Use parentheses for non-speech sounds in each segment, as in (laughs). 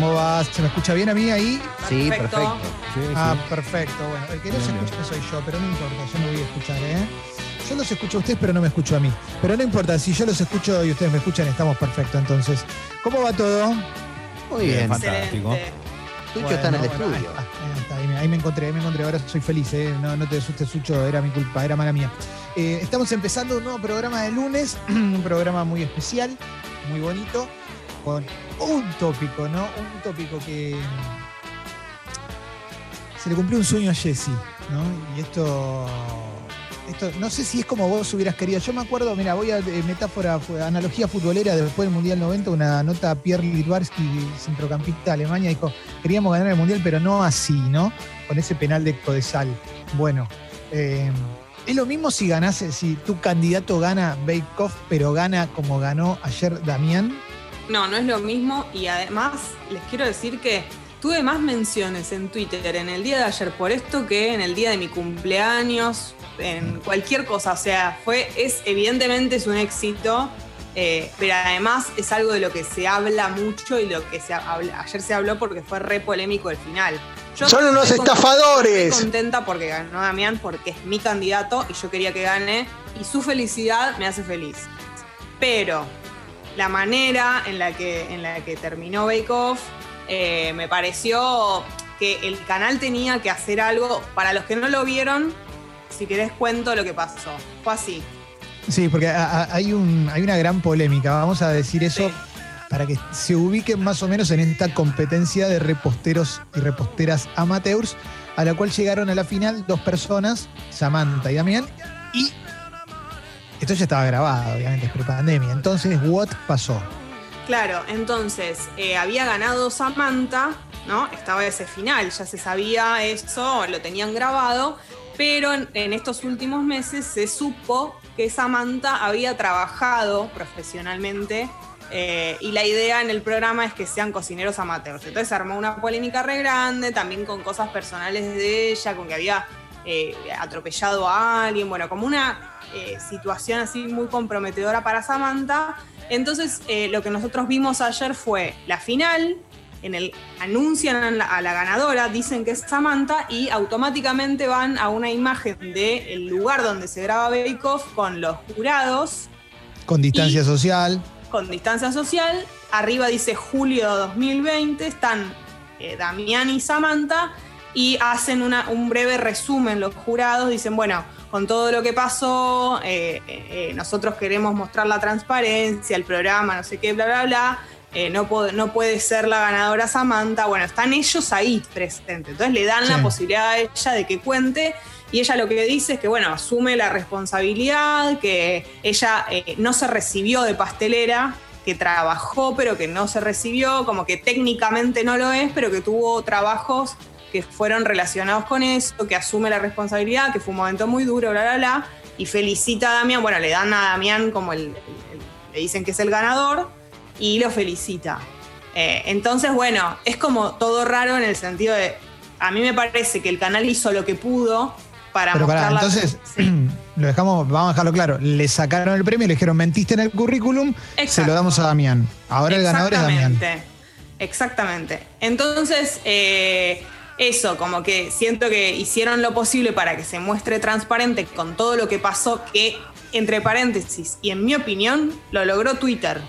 ¿Cómo vas? ¿Se me escucha bien a mí ahí? Sí, Perfecto. perfecto. Sí, Ah, perfecto. Bueno, el que no se escucha soy yo, pero no importa, yo me voy a escuchar, ¿eh? Yo los escucho a ustedes, pero no me escucho a mí. Pero no importa, si yo los escucho y ustedes me escuchan, estamos perfectos. Entonces, ¿cómo va todo? Muy bien. Fantástico. Sucho está en el Bueno, bueno, estudio. Ahí, está, ahí está, ahí me- ahí me encontré, ahí me encontré. Ahora soy feliz, ¿eh? No, no te asustes, Sucho, era mi culpa, era mala mía. Eh, estamos empezando un nuevo programa de lunes, (clears throat) un programa muy especial, muy bonito, con un tópico, ¿no? Un tópico que se le cumplió un sueño a Jesse, ¿no? Y esto, esto, no sé si es como vos hubieras querido. Yo me acuerdo, mira, voy a eh, metáfora, analogía futbolera, después del Mundial 90, una nota a Pierre Litvarsky, centrocampista de Alemania, dijo, queríamos ganar el Mundial, pero no así, ¿no? Con ese penal de Codesal. Bueno, eh, es lo mismo si ganase, si tu candidato gana Bake pero gana como ganó ayer Damián. No, no es lo mismo y además les quiero decir que tuve más menciones en Twitter en el día de ayer por esto que en el día de mi cumpleaños, en cualquier cosa. O sea, fue, es evidentemente es un éxito, eh, pero además es algo de lo que se habla mucho y lo que se habla, ayer se habló porque fue re polémico el final. Yo ¡Son unos estafadores! Estoy contenta porque ganó Damián, porque es mi candidato y yo quería que gane. Y su felicidad me hace feliz. Pero la manera en la que, en la que terminó Bake Off eh, me pareció que el canal tenía que hacer algo. Para los que no lo vieron, si querés cuento lo que pasó. Fue así. Sí, porque a- a- hay, un, hay una gran polémica, vamos a decir eso Sí. para que se ubiquen más o menos en esta competencia de reposteros y reposteras amateurs, a la cual llegaron a la final dos personas, Samantha y Damián, y esto ya estaba grabado, obviamente, es prepandemia. Entonces, ¿what pasó? Claro, entonces eh, había ganado Samantha, ¿no? Estaba ese final, ya se sabía eso, lo tenían grabado, pero en, estos últimos meses se supo que Samantha había trabajado profesionalmente eh, y la idea en el programa es que sean cocineros amateurs. Entonces se armó una polémica re grande, también con cosas personales de ella, con que había eh, atropellado a alguien, bueno, como una eh, situación así muy comprometedora para Samantha. Entonces, eh, lo que nosotros vimos ayer fue la final. En el anuncian a la, a la ganadora, dicen que es Samantha y automáticamente van a una imagen del lugar donde se graba Bake Off con los jurados Con distancia Y- social. con distancia social. Arriba dice julio 2020. Están eh, Damián y Samantha y hacen una- un breve resumen los jurados. Dicen, bueno, con todo lo que pasó, eh, eh, nosotros queremos mostrar la transparencia, el programa, no sé qué, bla, bla, bla. Eh, no, puede, no puede ser la ganadora Samantha. Bueno, están ellos ahí presentes. Entonces le dan Sí. la posibilidad a ella de que cuente. Y ella lo que dice es que, bueno, asume la responsabilidad, que ella eh, no se recibió de pastelera, que trabajó, pero que no se recibió, como que técnicamente no lo es, pero que tuvo trabajos que fueron relacionados con eso, que asume la responsabilidad, que fue un momento muy duro, bla, bla, bla. Y felicita a Damián, bueno, le dan a Damián como el, el- el- le dicen que es el ganador y lo felicita. Eh, entonces, bueno, es como todo raro en el sentido de, a mí me parece que el canal hizo lo que pudo para Pero pará, mostrar la- entonces, Sí. (clears throat) lo dejamos, vamos a dejarlo claro. Le sacaron el premio, le dijeron, mentiste en el currículum, se lo damos a Damián. Ahora el ganador es Damián. Exactamente. Exactamente. Entonces, eh, eso, como que siento que hicieron lo posible para que se muestre transparente con todo lo que pasó, que, entre paréntesis, y en mi opinión, lo logró Twitter.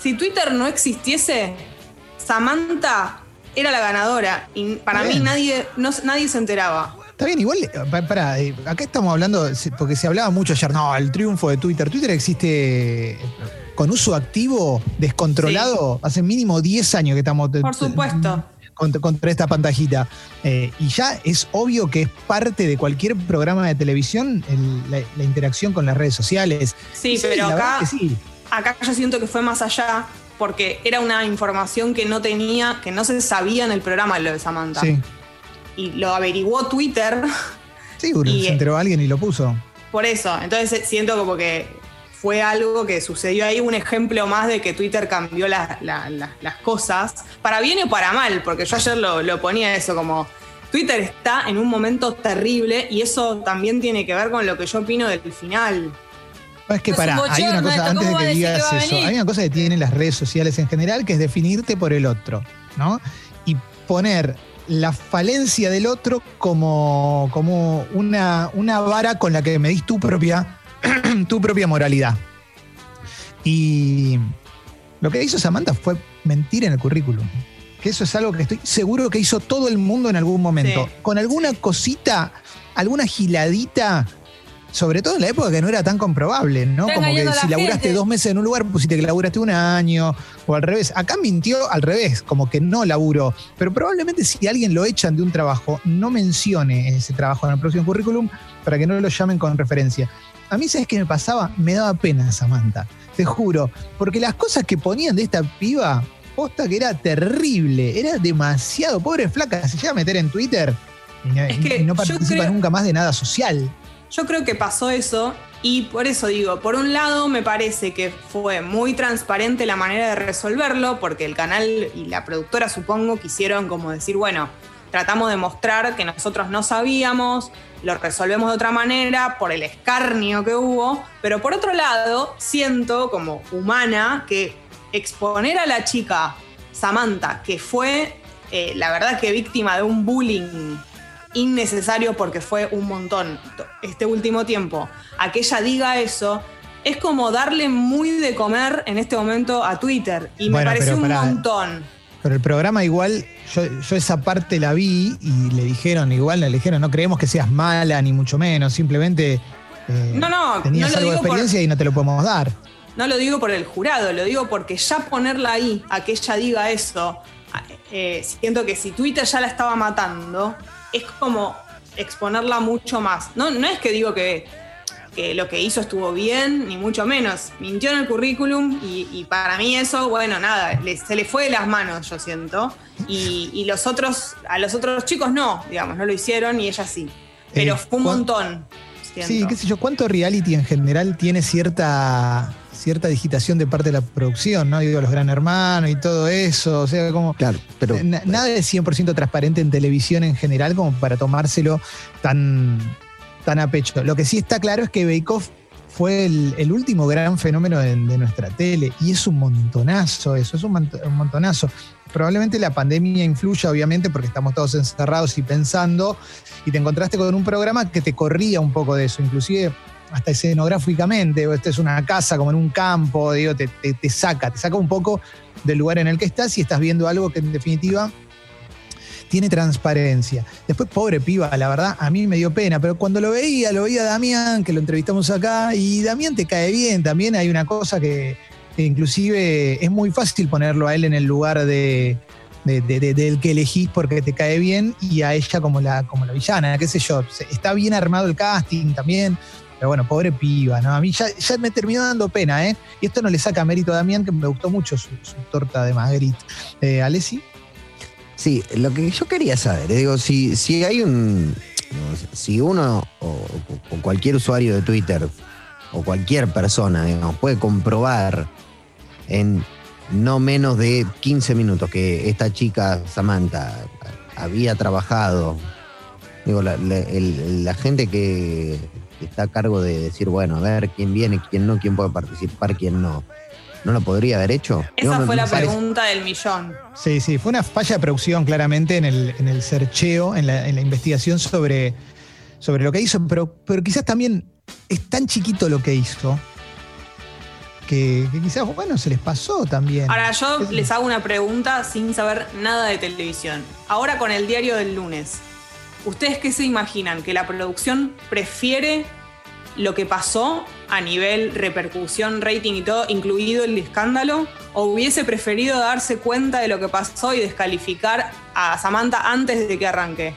Si Twitter no existiese, Samantha era la ganadora y para Bien. mí nadie, no, nadie se enteraba. Está bien, igual, eh, pa- pará, eh, acá estamos hablando, porque se hablaba mucho ayer, no, el triunfo de Twitter. Twitter existe eh, con uso activo, descontrolado, hace mínimo 10 años que estamos Por supuesto. Contra, contra esta pantajita. Eh, y ya es obvio que es parte de cualquier programa de televisión el- la, la interacción con las redes sociales. Sí, pero acá sí. acá yo siento que fue más allá porque era una información que no tenía, que no se sabía en el programa lo de Samantha. Sí, Y lo averiguó Twitter sí, (laughs) Y, se enteró alguien y lo puso. por eso. Entonces siento como que fue algo que sucedió ahí, un ejemplo más de que Twitter cambió la- la- la- las cosas, para bien o para mal, porque yo ayer lo, lo ponía eso como... Twitter está en un momento terrible y eso también tiene que ver con lo que yo opino del final. No, es que para, un hay una cosa, antes de ¿cómo va que digas eso, hay una cosa que tienen las redes sociales en general, que es definirte por el otro, ¿no? Y poner la falencia del otro como, como una, una vara con la que medís tu propia, (clears throat) tu propia moralidad. Y lo que hizo Samantha fue mentir en el currículum. Que eso es algo que estoy seguro que hizo todo el mundo en algún momento. Sí. Con alguna cosita, alguna giladita, sobre todo en la época que no era tan comprobable, ¿no? Está Como que si la laburaste gente. dos meses en un lugar, pusiste que laburaste un año, o al revés. Acá mintió al revés, como que no laburó. Pero probablemente si alguien lo echan de un trabajo, no mencione ese trabajo en el próximo currículum para que no lo llamen con referencia. A mí, ¿sabes qué me pasaba? Me daba pena Samantha, te juro. Porque las cosas que ponían de esta piba, posta que era terrible, era demasiado. Pobre flaca, se llega a meter en Twitter y no, Es que y no participa creo- nunca más de nada social. Yo creo que pasó eso y por eso digo, por un lado me parece que fue muy transparente la manera de resolverlo, porque el canal y la productora supongo quisieron como decir, bueno, tratamos de mostrar que nosotros no sabíamos, lo resolvemos de otra manera por el escarnio que hubo, pero por otro lado siento como humana que exponer a la chica Samantha, que fue eh, la verdad que víctima de un bullying innecesario porque fue un montón este último tiempo, a que ella diga eso, es como darle muy de comer en este momento a Twitter. Y me pareció un pará. montón. Pero el programa igual, yo, yo esa parte la vi y le dijeron, igual le dijeron, no creemos que seas mala, ni mucho menos, simplemente eh, No, no, tenías no algo de por- experiencia y no te lo podemos dar. No lo digo por el jurado, lo digo porque ya ponerla ahí, a que ella diga eso, eh, siento que si Twitter ya la estaba matando, es como exponerla mucho más. No, no es que digo que, que lo que hizo estuvo bien, ni mucho menos. Mintió en el currículum y, y para mí eso, bueno, nada, le- se le fue de las manos, yo siento. Y, y los otros, a los otros chicos no, digamos, no lo hicieron y ella sí. Pero Eh, fue un ¿cuán- montón. siento. Sí, qué sé yo, ¿cuánto reality en general tiene cierta, cierta digitación de parte de la producción, ¿no? Digo, los gran hermanos y todo eso, o sea, como... Claro, pero Na- nada es 100% transparente en televisión en general como para tomárselo tan, tan a pecho. Lo que sí está claro es que Bake Off fue el, último gran fenómeno de, nuestra tele y es un montonazo eso, es un, un montonazo. Probablemente la pandemia influya, obviamente, porque estamos todos encerrados y pensando, y te encontraste con un programa que te corría un poco de eso, inclusive hasta escenográficamente, o esta es una casa como en un campo, digo, te saca, te saca un poco del lugar en el que estás y estás viendo algo que en definitiva tiene transparencia. Después, pobre piba, la verdad, a mí me dio pena, pero cuando lo veía, lo veía a Damián, que lo entrevistamos acá, y Damián te cae bien, también hay una cosa que, inclusive es muy fácil ponerlo a él en el lugar de, de- de- de- del que elegís porque te cae bien y a ella como la, como la villana, qué sé yo. Está bien armado el casting también, pero bueno, pobre piba, ¿no? A mí ya, ya me terminó dando pena, ¿eh? Y esto no le saca mérito a Damián, que me gustó mucho su, su torta de Magritte. Eh, Alessi. Sí, lo que yo quería saber, eh, digo, si, si hay un. Si uno o, o cualquier usuario de Twitter o cualquier persona, digamos, puede comprobar en no menos de 15 minutos que esta chica, Samantha, había trabajado. Digo, la, la- el- la gente que está a cargo de decir, bueno, a ver quién viene, quién no, quién puede participar, quién no. ¿No lo podría haber hecho? Esa fue la parece- pregunta del millón. Sí, sí, fue una falla de producción claramente en el, en el searcheo, en la, en la investigación sobre, sobre lo que hizo, pero, pero quizás también es tan chiquito lo que hizo que, que quizás, bueno, se les pasó también. Ahora yo Es- les hago una pregunta sin saber nada de televisión. Ahora con el diario del lunes, ¿ustedes qué se imaginan? ¿Que la producción prefiere lo que pasó a nivel repercusión, rating y todo, incluido el escándalo? ¿O hubiese preferido darse cuenta de lo que pasó y descalificar a Samantha antes de que arranque?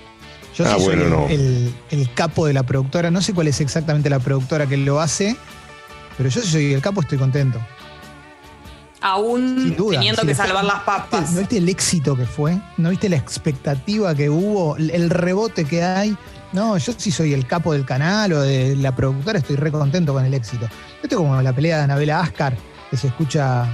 Yo Ah, sí soy bueno, el, no. el- el capo de la productora, no sé cuál es exactamente la productora que lo hace, pero yo sí soy el capo, estoy contento. Aún Sin duda. teniendo Si que fue- salvar las papas. ¿No viste el éxito que fue? ¿No viste la expectativa que hubo? El rebote que hay. No, yo sí soy el capo del canal o de la productora, estoy re contento con el éxito. Esto es como la pelea de Anabela Ascar, que se escucha,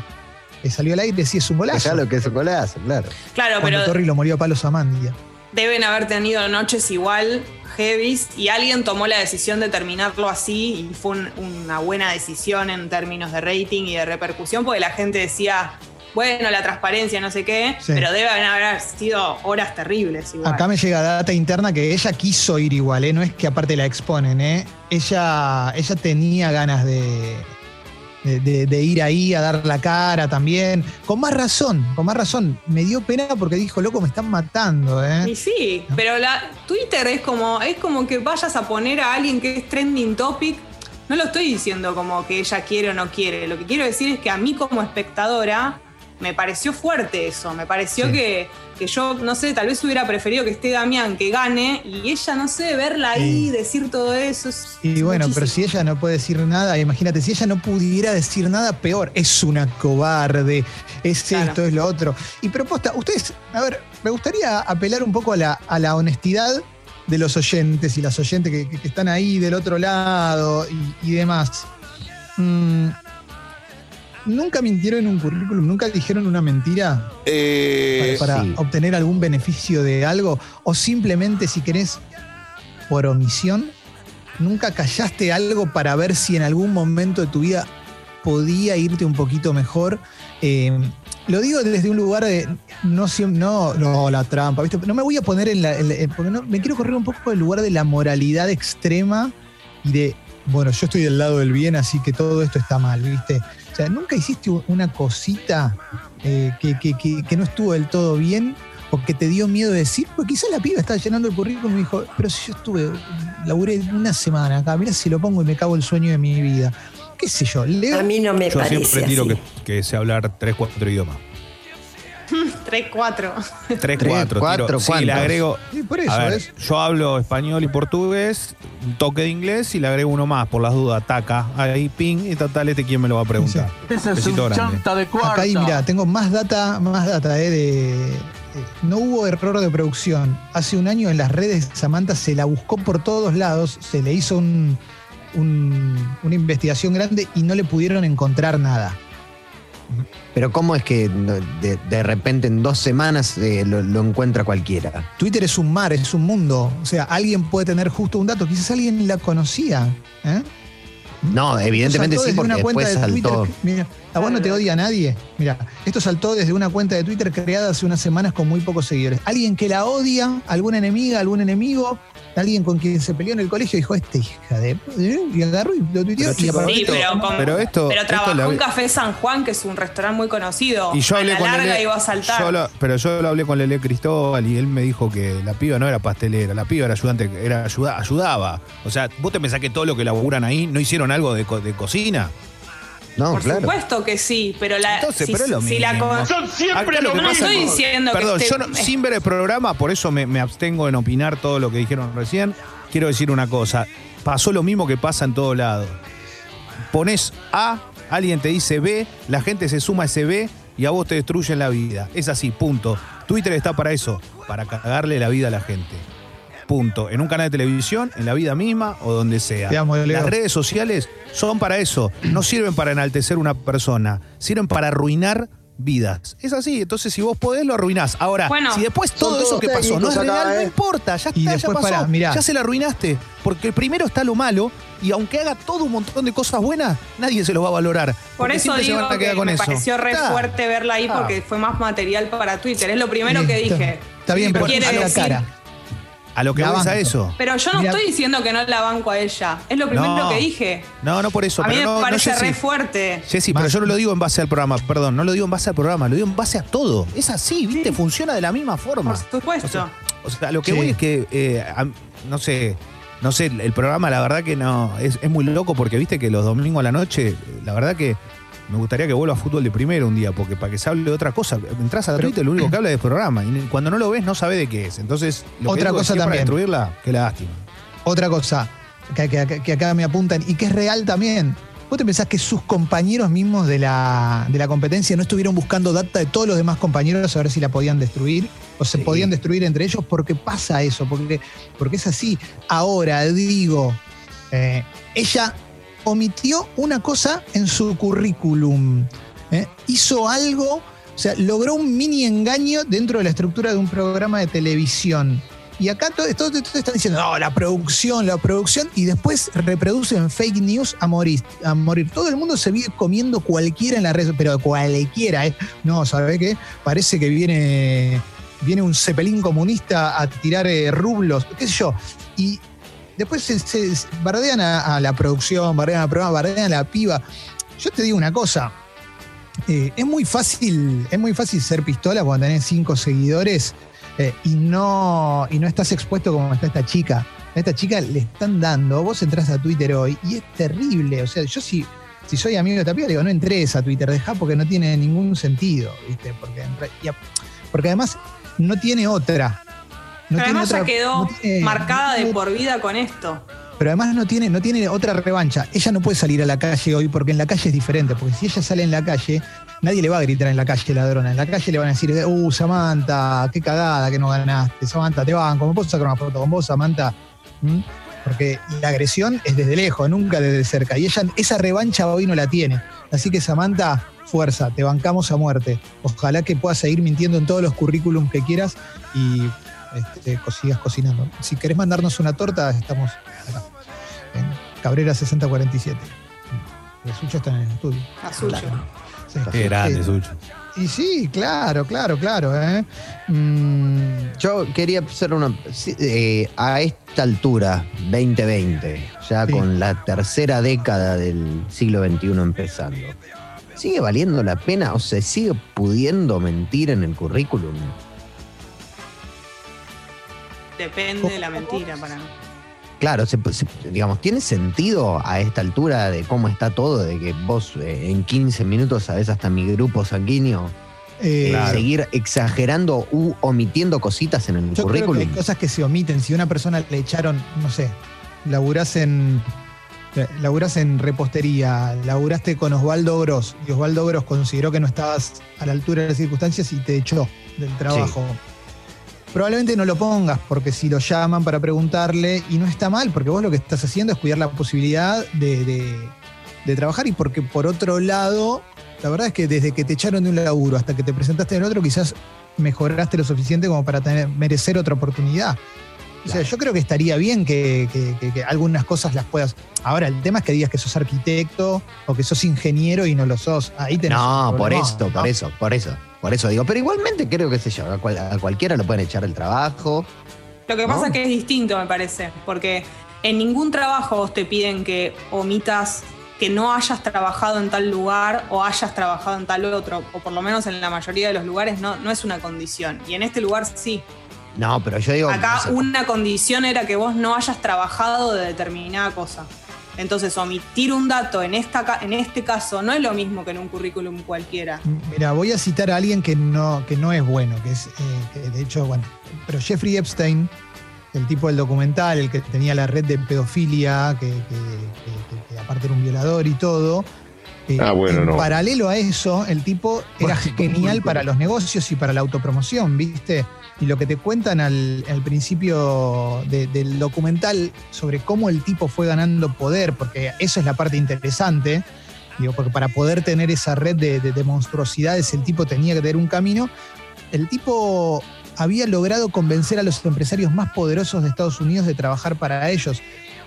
que salió al aire, sí es un golazo. Ya lo que es un golazo, claro. Claro, Cuando pero Torri lo murió a palos a Mandia. deben haber tenido noches igual heavies y alguien tomó la decisión de terminarlo así y fue un- una buena decisión en términos de rating y de repercusión porque la gente decía, bueno, la transparencia, no sé qué, Sí. pero debe haber sido horas terribles igual. Acá me llega data interna que ella quiso ir igual, ¿eh? no es que aparte la exponen, ¿eh? ella, ella tenía ganas de, de, de- de ir ahí a dar la cara también. Con más razón, con más razón. Me dio pena porque dijo, loco, me están matando. ¿eh? Y sí, pero la, Twitter es como, es como que vayas a poner a alguien que es trending topic. No lo estoy diciendo como que ella quiere o no quiere. Lo que quiero decir es que a mí como espectadora me pareció fuerte eso. Me pareció Sí. que, que yo, no sé, tal vez hubiera preferido que esté Damián, que gane, y ella, no sé, verla ahí, Sí. decir todo eso. es- Y bueno, pero si ella no puede decir nada, imagínate, si ella no pudiera decir nada, peor. Es una cobarde, es Claro. esto, es lo otro. Y propuesta, ustedes, a ver, me gustaría apelar un poco a la, a la honestidad de los oyentes y las oyentes que, que- que están ahí del otro lado y, y demás. Mm, ¿Nunca mintieron en un currículum? ¿Nunca dijeron una mentira Eh, para, para sí. obtener algún beneficio de algo? ¿O simplemente, si querés, por omisión, nunca callaste algo para ver si en algún momento de tu vida podía irte un poquito mejor? Eh, lo digo desde un lugar de no no, no la trampa, ¿viste? No me voy a poner en la. en la- en- porque no- me quiero correr un poco del lugar de la moralidad extrema y de, bueno, yo estoy del lado del bien, así que todo esto está mal, ¿viste? Sea, ¿nunca hiciste una cosita eh, que, que- que- que no estuvo del todo bien? O que te dio miedo de decir, porque quizás la piba estaba llenando el currículum y dijo, pero si yo estuve, laburé una semana acá, mira si lo pongo y me cago el sueño de mi vida. ¿Qué sé yo? Leo, A mí no me Yo parece siempre tiro así. que, que sé hablar 3, 4 idiomas. 3, 4. 3, Tres, 4. cuatro, Sí, le agrego. Sí, por eso, A ver, ¿ves? yo hablo español y portugués, un toque de inglés y le agrego uno más, por las dudas, taca. Ahí, ping, y total, este quién me lo va a preguntar. (laughs) Ese es Besito un grande. chanta de cuarta. Acá ahí, mira, tengo más data, más data, eh, de. no hubo error de producción. Hace un año en las redes Samantha se la buscó por todos lados, se le hizo un- un- una investigación grande y no le pudieron encontrar nada. Pero ¿cómo es que de, de repente en dos semanas eh, lo, lo encuentra cualquiera? Twitter es un mar, es un mundo. O sea, alguien puede tener justo un dato, quizás alguien la conocía. ¿eh? No, evidentemente sí, porque después de saltó. Twitter. Mira, a vos no te odia a nadie. Mira, esto saltó desde una cuenta de Twitter creada hace unas semanas con muy pocos seguidores. Alguien que la odia, alguna enemiga, algún enemigo, alguien con quien se peleó en el colegio dijo, este hija de... Y agarró y lo tuiteó Pero, y chico, apareció. Sí, pero, con- pero esto- pero esto trabajó le- en Café San Juan, que es un restaurante muy conocido. Y yo hablé a la con larga Lele- iba a saltar. yo lo- pero yo lo hablé con Lele Cristóbal y él me dijo que la piba no era pastelera, la piba era ayudante, era ayuda, ayudaba. O sea, vos te pensás que todo lo que laburan ahí no hicieron algo de, co- de cocina. No, Por claro. supuesto que sí, pero la. Entonces, si, pero es lo si la mismo. con- Son siempre Acá lo no pasa estoy diciendo Perdón, que yo no- sin ver el programa, por eso me, me abstengo en opinar todo lo que dijeron recién. Quiero decir una cosa. Pasó lo mismo que pasa en todo lado. Pones A, alguien te dice B, la gente se suma a ese B y a vos te destruyen la vida. Es así, punto. Twitter está para eso, para cagarle la vida a la gente. Punto. En un canal de televisión, en la vida misma o donde sea. Te amo. Las redes sociales son para eso. No sirven para enaltecer una persona, sirven para arruinar vidas. Es así. Entonces, si vos podés, lo arruinás. Ahora, Bueno, si después todo eso que pasó no es acá, real, no ¿eh? importa. Ya Y está, ya después, pasó. pará. Ya se la arruinaste. Porque primero está lo malo y aunque haga todo un montón de cosas buenas, nadie se lo va a valorar. Por eso siempre se digo van a quedar que con me eso. pareció re Está. fuerte verla ahí Ah. porque fue más material para Twitter. Es lo primero que dije. Está bien, pero Quiere a la decir- cara. A lo que vas a eso. Pero yo no Mira- estoy diciendo que no la banco a ella. Es lo primero No. que dije. No, no por eso. a mí pero me no, no, parece Jessy. re fuerte. Jessy, pero yo no lo digo en base al programa, perdón, no lo digo en base al programa, lo digo en base a todo. Es así, ¿viste? Sí. Funciona de la misma forma. Por supuesto. O sea, o sea, lo que Sí. voy es que, eh, a- no sé, no sé, el programa la verdad que no, es, es muy loco porque viste que los domingos a la noche, la verdad que me gustaría que vuelva a fútbol de primero un día, porque para que se hable de otra cosa, entras a Pero- Twitter, lo único que habla es del programa, y cuando no lo ves no sabes de qué es. Entonces, lo Otra que cosa es para también. destruirla, qué lástima. Otra cosa que, que- que acá me apuntan y que es real también. ¿Vos te pensás que sus compañeros mismos de la, de la competencia no estuvieron buscando data de todos los demás compañeros a ver si la podían destruir? ¿O se Sí. podían destruir entre ellos? Porque pasa eso, porque, porque es así. Ahora, digo, eh, ella omitió una cosa en su currículum. ¿eh? Hizo algo, o sea, logró un mini engaño dentro de la estructura de un programa de televisión. Y acá todos todo, todo están diciendo, no, la producción, la producción, y después reproducen fake news a morir, a morir. Todo el mundo se vive comiendo cualquiera en la red, pero cualquiera, ¿eh? No, ¿sabe qué? Parece que viene, viene un cepelín comunista a tirar eh, rublos, qué sé yo. Y después se, bardean a, la producción, bardean a la programa, bardean a la piba. Yo te digo una cosa. eh, es muy fácil, es muy fácil ser pistola cuando tenés cinco seguidores eh, y no, y no estás expuesto como está esta chica. A esta chica le están dando, vos entras a Twitter hoy y es terrible. O sea, yo si, si soy amigo de Tapia, le digo, no entres a Twitter, deja porque no tiene ningún sentido, ¿viste? Porque, porque además no tiene otra. No Pero además ya otra- quedó no tiene- marcada no de por vida con esto. pero además no tiene, no tiene otra revancha. Ella no puede salir a la calle hoy porque en la calle es diferente. Porque si ella sale en la calle, nadie le va a gritar en la calle ladrona. En la calle le van a decir, uh, Samantha, qué cagada que no ganaste. Samantha, te van, ¿cómo puedo sacar una foto con vos, Samantha? ¿Mm? Porque la agresión es desde lejos, nunca desde cerca. Y ella, esa revancha hoy no la tiene. Así que Samantha, fuerza, te bancamos a muerte. Ojalá que puedas seguir mintiendo en todos los currículums que quieras y este, sigas cocinando. Si querés mandarnos una torta, estamos acá. En Cabrera 6047. Los Sucho están en el estudio. A suyo. Sí. Qué grande. Sucho. Y sí, claro, claro, claro. ¿eh? Mm, Yo quería hacer una. sí, eh, a esta altura, 2020, ya Sí. con la tercera década del siglo XXI empezando, ¿sigue valiendo la pena o se sigue pudiendo mentir en el currículum? Depende de la mentira para mí. Claro, se- se- digamos, ¿tiene sentido a esta altura de cómo está todo, de que vos eh, en 15 minutos sabés hasta mi grupo sanguíneo, eh, Claro. seguir exagerando u omitiendo cositas en el Yo creo que currículum? hay cosas que se omiten. Si a una persona le echaron, no sé, laburás en, eh, laburás en repostería, laburaste con Osvaldo Gross, y Osvaldo Gross consideró que no estabas a la altura de las circunstancias y te echó del trabajo. Probablemente no lo pongas, porque si lo llaman para preguntarle, y no está mal, porque vos lo que estás haciendo es cuidar la posibilidad de, trabajar, y porque por otro lado, la verdad es que desde que te echaron de un laburo hasta que te presentaste en otro, quizás mejoraste lo suficiente como para tener, merecer otra oportunidad. O sea, yo creo que estaría bien que, que- que- que algunas cosas las puedas. Ahora, el tema es que digas que sos arquitecto o que sos ingeniero y no lo sos. Ahí tenés No, por ¿no? por eso, por eso. Por eso digo, pero igualmente creo que sé yo, a, cual- a cualquiera lo pueden echar el trabajo. Lo que ¿No? pasa es que es distinto, me parece, porque en ningún trabajo vos te piden que omitas que no hayas trabajado en tal lugar o hayas trabajado en tal otro, o por lo menos en la mayoría de los lugares no, no es una condición. Y en este lugar sí. No, pero yo digo. Acá no sé, una condición era que vos no hayas trabajado de determinada cosa. Entonces, omitir un dato en, esta, ca- en este caso no es lo mismo que en un currículum cualquiera. Mira, voy a citar a alguien que no, que no es bueno, que es, eh, que de hecho, bueno, pero Jeffrey Epstein, el tipo del documental, el que tenía la red de pedofilia, que, que- que- que- que aparte era un violador y todo. Eh, Ah, bueno, en no. paralelo a eso, el tipo era Bueno, genial bueno. para los negocios y para la autopromoción, ¿viste? Y lo que te cuentan al, al principio de- del documental sobre cómo el tipo fue ganando poder, porque eso es la parte interesante, digo, porque para poder tener esa red de, de- de monstruosidades el tipo tenía que tener un camino, el tipo había logrado convencer a los empresarios más poderosos de Estados Unidos de trabajar para ellos.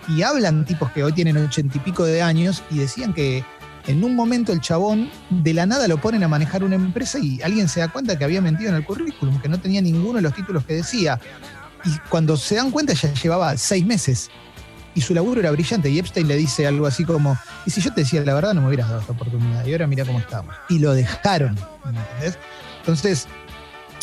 Y hablan tipos que hoy tienen ochenta y pico de años y decían que en un momento el chabón de la nada lo ponen a manejar una empresa y alguien se da cuenta que había mentido en el currículum, que no tenía ninguno de los títulos que decía. Y cuando se dan cuenta ya llevaba seis meses. Y su laburo era brillante. Y Epstein le dice algo así como, y si yo te decía la verdad no me hubieras dado esta oportunidad. Y ahora mira cómo estamos. Y lo dejaron. ¿me ¿entendés? Entonces,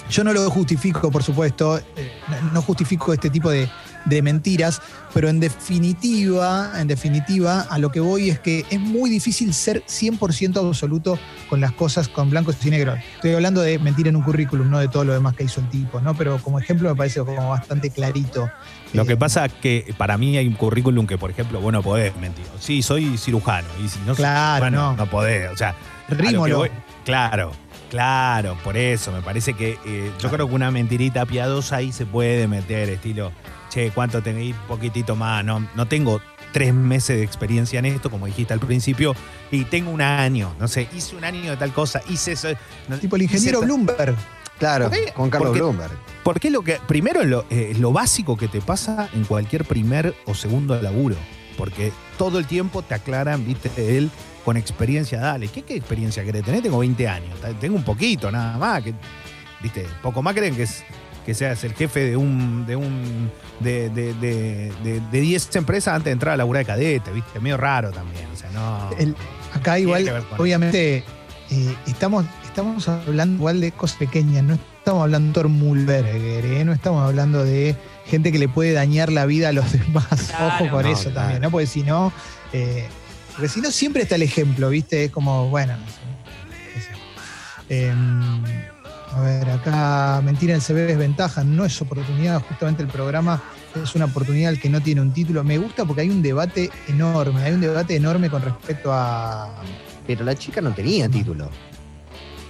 yo no lo justifico, por supuesto, eh, no justifico este tipo de, de mentiras, pero en definitiva, en definitiva, a lo que voy es que es muy difícil ser 100% absoluto con las cosas con blancos y negros. Estoy hablando de mentir en un currículum, no de todo lo demás que hizo el tipo, ¿no? Pero como ejemplo me parece como bastante clarito. Lo que Eh, pasa es que para mí hay un currículum que, por ejemplo, vos no podés mentir. Sí, soy cirujano. Y si no soy Claro, cirujano, no. no podés. O sea, que voy- claro, claro, por eso. Me parece que eh, yo creo que una mentirita piadosa ahí se puede meter, estilo, che, ¿cuánto tenéis? Poquitito más. No, no tengo tres meses de experiencia en esto, como dijiste al principio, y tengo un año. No sé, hice un año de tal cosa, hice eso. no- Tipo el ingeniero Bloomberg. Claro, ¿Por con Carlos Porque- Bloomberg. Porque es lo que, primero, es lo, eh, lo básico que te pasa en cualquier primer o segundo laburo. Porque todo el tiempo te aclaran, viste, él con experiencia, dale, ¿qué, qué experiencia querés tener? Tengo 20 años, tengo un poquito nada más, que, viste, poco más creen que es que seas el jefe de un de un de, de, de, de 10 empresas antes de entrar a la de cadete, viste, medio raro también, o sea, no. El- acá igual, obviamente, eh, estamos, estamos hablando igual de cosas pequeñas, no estamos hablando de Thor Mulberger, ¿eh? no estamos hablando de gente que le puede dañar la vida a los (laughs) demás. Claro. Ojo con No, eso claro. también, ¿no? Porque si no, eh, porque si no siempre está el ejemplo, ¿viste? Es como, bueno, no sé, qué sé a ver, acá mentira en CB es ventaja, no es oportunidad, justamente el programa es una oportunidad al que no tiene un título. Me gusta porque hay un debate enorme, hay un debate enorme con respecto a... Pero la chica no tenía título.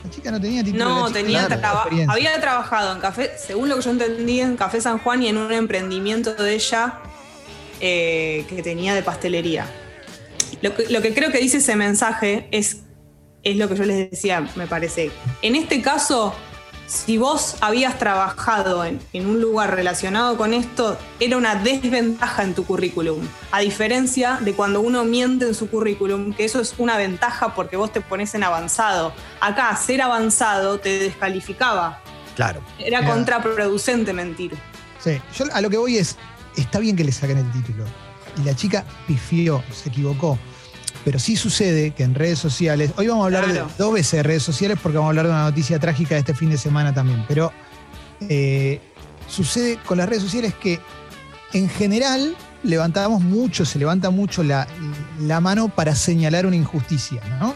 La chica no tenía título. No, tenía tenía traba- había trabajado en café, según lo que yo entendí, en Café San Juan y en un emprendimiento de ella eh, que tenía de pastelería. Lo que, lo que creo que dice ese mensaje es, es lo que yo les decía, me parece. En este caso, si vos habías trabajado en, en un lugar relacionado con esto, era una desventaja en tu currículum. A diferencia de cuando uno miente en su currículum, que eso es una ventaja porque vos te pones en avanzado. Acá, ser avanzado te descalificaba. Claro. Era contraproducente mentir. Sí, yo a lo que voy es, está bien que le saquen el título. Y la chica pifió, se equivocó. Pero sí sucede que en redes sociales, hoy vamos a hablar Claro. de dos veces de redes sociales porque vamos a hablar de una noticia trágica de este fin de semana también. Pero eh, sucede con las redes sociales que en general levantamos mucho, se levanta mucho la, la mano para señalar una injusticia, ¿no?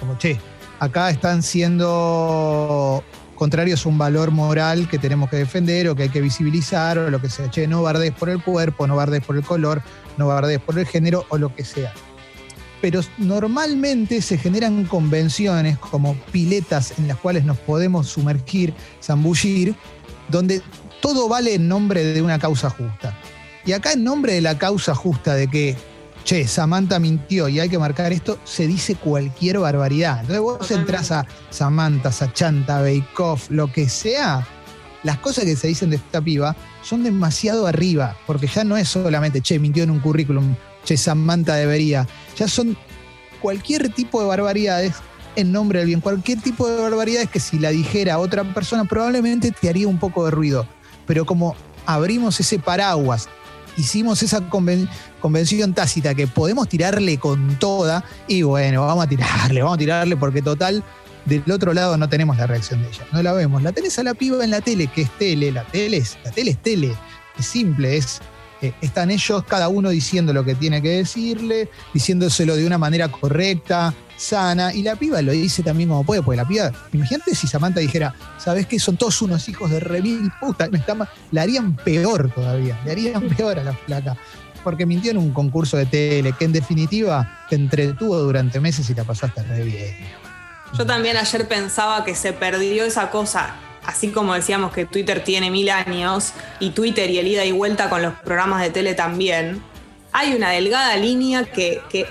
Como, che, acá están siendo contrarios a un valor moral que tenemos que defender o que hay que visibilizar o lo que sea. Che, no bardes por el cuerpo, no bardes por el color, no bardes por el género o lo que sea. Pero normalmente se generan convenciones como piletas en las cuales nos podemos sumergir, zambullir, donde todo vale en nombre de una causa justa. Y acá en nombre de la causa justa de que, che, Samantha mintió y hay que marcar esto, se dice cualquier barbaridad. Entonces vos Totalmente. entras a Samantha, Sachanta, Bake Off, lo que sea, las cosas que se dicen de esta piba son demasiado arriba, porque ya no es solamente, che, mintió en un currículum, che, Samantha debería, ya son cualquier tipo de barbaridades en nombre del bien, cualquier tipo de barbaridades que si la dijera otra persona probablemente te haría un poco de ruido, pero como abrimos ese paraguas, hicimos esa conven- convención tácita que podemos tirarle con toda, y bueno, vamos a tirarle, vamos a tirarle porque total, del otro lado no tenemos la reacción de ella, no la vemos. La tenés a la piba en la tele, que es tele, la tele es, la tele es tele, es simple, es, eh, están ellos cada uno diciendo lo que tiene que decirle, diciéndoselo de una manera correcta, sana, y la piba lo dice también como puede, porque la piba, imagínate si Samantha dijera, ¿sabes qué? Son todos unos hijos de remil puta, me está ma-". la harían peor todavía, le harían (laughs) peor a la flaca. Porque mintió en un concurso de tele, que en definitiva te entretuvo durante meses y la pasaste re bien. Yo también ayer pensaba que se perdió esa cosa, así como decíamos que Twitter tiene mil años y Twitter y el ida y vuelta con los programas de tele también. Hay una delgada línea que, que,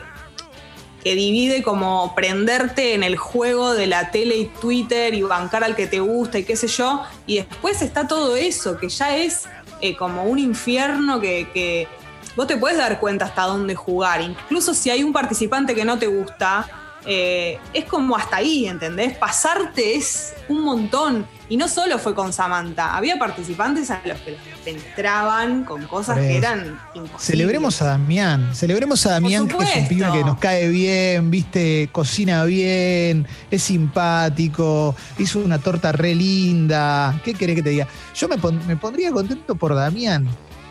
que divide como prenderte en el juego de la tele y Twitter y bancar al que te gusta y qué sé yo. Y después está todo eso, que ya es eh, como un infierno que, que vos te puedes dar cuenta hasta dónde jugar. Incluso si hay un participante que no te gusta, eh, es como hasta ahí, ¿entendés? Pasarte es un montón. Y no solo fue con Samantha, había participantes a los que los entraban con cosas que eran imposibles. Celebremos a Damián, celebremos a Damián, que es un pibe que nos cae bien, viste, cocina bien, es simpático, hizo una torta re linda. ¿Qué querés que te diga? Yo me, pon- me pondría contento por Damián,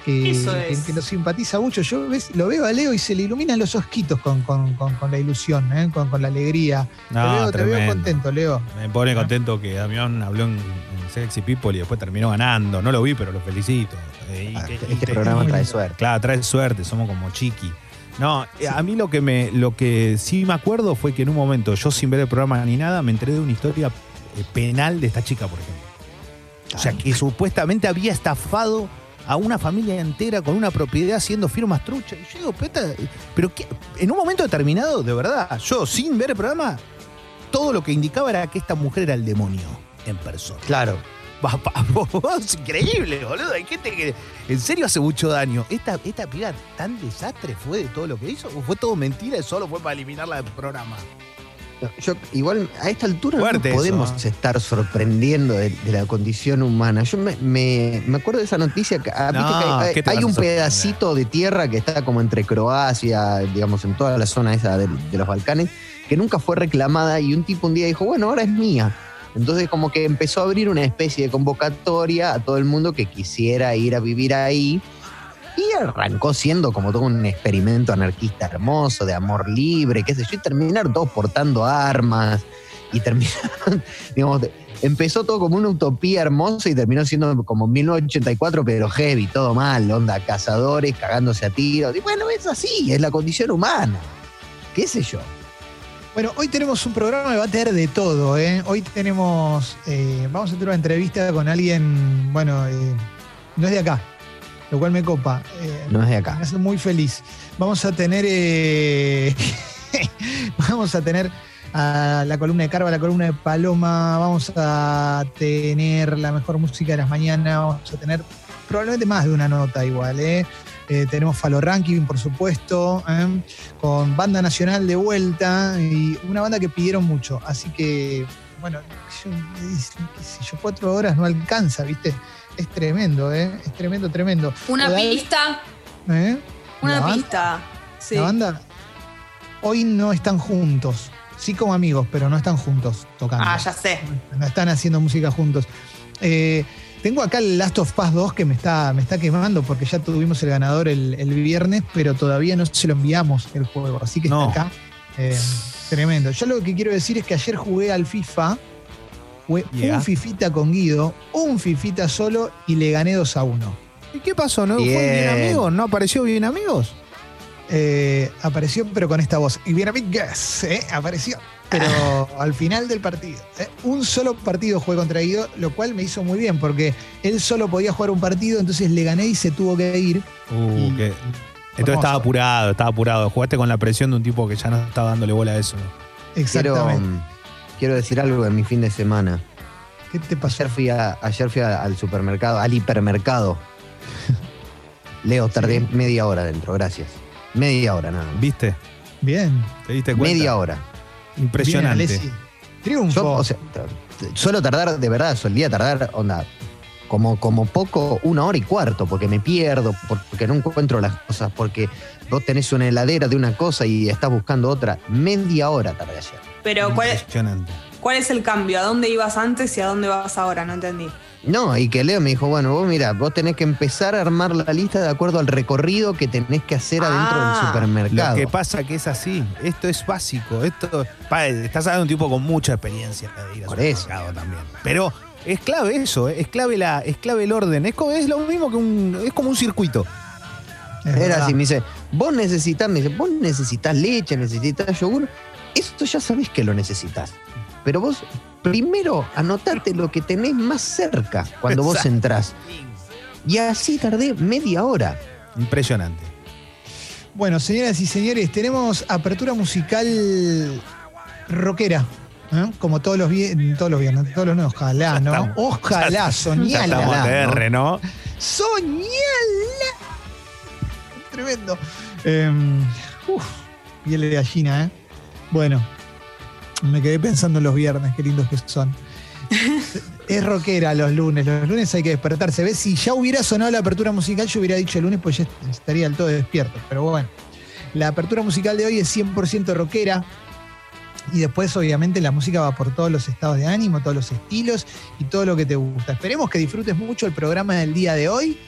que, Eso que, es. que nos simpatiza mucho. Yo ves- lo veo a Leo y se le iluminan los osquitos con, con- con- con la ilusión, ¿eh? con, con la alegría. No, te, veo, te veo tremendo. contento, Leo. Me pone contento que Damián habló en, en Sexy People y después terminó ganando. No lo vi, pero lo felicito. Eh, Ah, te- Este, este programa trae suerte. Claro, trae suerte, somos como chiqui. No, eh, a mí lo que me, lo que sí me acuerdo fue que en un momento, yo sin ver el programa ni nada, me enteré de una historia eh, penal de esta chica, por ejemplo. O sea, que supuestamente había estafado a una familia entera con una propiedad haciendo firmas truchas. Y yo digo, "Peta, pero qué?". en un momento determinado, de verdad, yo sin ver el programa, todo lo que indicaba era que esta mujer era el demonio en persona. Claro. Es increíble, boludo. Hay gente que en serio hace mucho daño. ¿Esta, ¿Esta piba tan desastre fue de todo lo que hizo? ¿O fue todo mentira y solo fue para eliminarla del programa? Yo, igual, a esta altura Fuerte no eso, podemos ¿eh? estar sorprendiendo de, de la condición humana. Yo me, me- me acuerdo de esa noticia que ah, No, viste que hay, ¿qué te hay vas a un pedacito de tierra que está como entre Croacia, digamos, en toda la zona esa de, de los Balcanes, que nunca fue reclamada y un tipo un día dijo, bueno, ahora es mía. Entonces como que empezó a abrir una especie de convocatoria a todo el mundo que quisiera ir a vivir ahí. Y arrancó siendo como todo un experimento anarquista hermoso, de amor libre, qué sé yo, y terminaron todos portando armas, y terminaron, (laughs) digamos, empezó todo como una utopía hermosa y terminó siendo como 1984, pero heavy, todo mal, onda, cazadores cagándose a tiros. Y bueno, es así, es la condición humana. ¿Qué sé yo? Bueno, hoy tenemos un programa que va a tener de todo. ¿eh? Hoy tenemos, eh, vamos a tener una entrevista con alguien, bueno, eh, no es de acá, lo cual me copa. eh, No es de me acá. hace muy feliz. Vamos a tener, eh, (laughs) vamos a tener a la columna de Carva, la columna de Paloma, vamos a tener la mejor música de las mañanas, vamos a tener probablemente más de una nota igual, ¿eh? Eh, tenemos Falo Ranking, por supuesto, ¿eh? con banda nacional de vuelta y una banda que pidieron mucho. Así que, bueno, yo, es- qué sé yo, cuatro horas no alcanza, ¿viste? Es tremendo, ¿eh? Es tremendo, tremendo. Una pista, ¿Eh? una pista. Sí. La banda hoy no están juntos. Sí como amigos, pero no están juntos tocando. Ah, ya sé. No están haciendo música juntos. Eh, tengo acá el Last of Us 2 que me está, me está quemando porque ya tuvimos el ganador el, el viernes, pero todavía no se lo enviamos el juego. Así que No. está acá. Eh, tremendo. Yo lo que quiero decir es que ayer jugué al FIFA. Jugué Yeah. un fifita con Guido, un fifita solo y le gané 2 a 1. ¿Y qué pasó? ¿No fue Bien. bien amigos? ¿No apareció bien amigos? Eh, apareció, pero con esta voz. Y bien, amigas, ¿eh? apareció. Pero al final del partido. ¿eh? Un solo partido jugué contra Guido, lo cual me hizo muy bien, porque él solo podía jugar un partido, entonces le gané y se tuvo que ir. Uh, Y- Entonces estaba apurado, estaba apurado. Jugaste con la presión de un tipo que ya no estaba dándole bola a eso. Exactamente. mm, quiero decir algo de mi fin de semana. ¿Qué te pasó? Ayer fui, a- ayer fui a- al supermercado, al hipermercado. (laughs) Leo, tardé media hora dentro, gracias. Media hora nada más. ¿Viste? Bien. ¿Te diste cuenta? Media hora. Impresionante. Bien. Triunfo. Yo, o sea, t- t- suelo tardar, de verdad, solía tardar, onda, como, como poco, una hora y cuarto, porque me pierdo, porque no encuentro las cosas, porque vos tenés una heladera de una cosa y estás buscando otra. Media hora tardé ayer. Pero ¿cuál, Impresionante. ¿cuál es el cambio? ¿A dónde ibas antes y a dónde vas ahora? No entendí. No, y que Leo me dijo, bueno, vos mira, vos tenés que empezar a armar la lista de acuerdo al recorrido que tenés que hacer adentro Ah, del Lo supermercado. que pasa que es así. Esto es básico. Esto, pa, estás hablando de un tipo con mucha experiencia de ir al Por eso. supermercado también. Pero es clave eso, eh, es clave la, es clave el orden. Es, lo mismo que un, es como un circuito. Es Era verdad. así, me dice, vos necesitas, me dice, vos necesitas leche, necesitas yogur. Esto ya sabés que lo necesitas. Pero vos primero anotate lo que tenés más cerca cuando vos entrás. Y así tardé media hora. Impresionante. Bueno, señoras y señores, tenemos apertura musical rockera. ¿eh? Como todos los viernes, todos los viernes, todos los no, ojalá, ¿no? Ojalá, soñala. ¿no? ¡Soñala! Tremendo. Eh, uf, piel de gallina, ¿eh? Bueno, me quedé pensando en los viernes, qué lindos que son. (laughs) Es rockera los lunes, los lunes hay que despertarse. ¿Ves? Si ya hubiera sonado la apertura musical, yo hubiera dicho el lunes, pues ya estaría del todo despierto. Pero bueno, la apertura musical de hoy es 100% rockera. Y después, obviamente, la música va por todos los estados de ánimo, todos los estilos y todo lo que te gusta. Esperemos que disfrutes mucho el programa del día de hoy.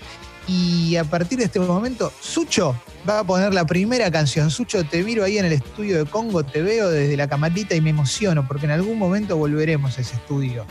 Y a partir de este momento, Sucho va a poner la primera canción. Sucho, te miro ahí en el estudio de Congo, te veo desde la camarita y me emociono porque en algún momento volveremos a ese estudio.